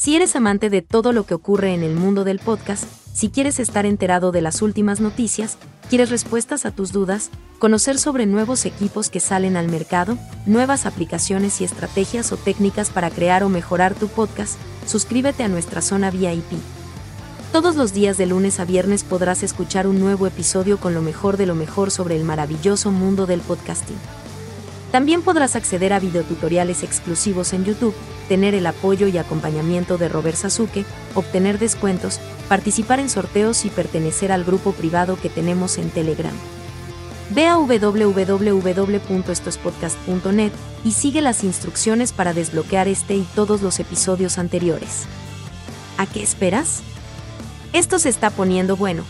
Si eres amante de todo lo que ocurre en el mundo del podcast, si quieres estar enterado de las últimas noticias, quieres respuestas a tus dudas, conocer sobre nuevos equipos que salen al mercado, nuevas aplicaciones y estrategias o técnicas para crear o mejorar tu podcast, suscríbete a nuestra zona VIP. Todos los días de lunes a viernes podrás escuchar un nuevo episodio con lo mejor de lo mejor sobre el maravilloso mundo del podcasting. También podrás acceder a videotutoriales exclusivos en YouTube, tener el apoyo y acompañamiento de Robert Sasuke, obtener descuentos, participar en sorteos y pertenecer al grupo privado que tenemos en Telegram. Ve a www.estospodcast.net y sigue las instrucciones para desbloquear este y todos los episodios anteriores. ¿A qué esperas? Esto se está poniendo bueno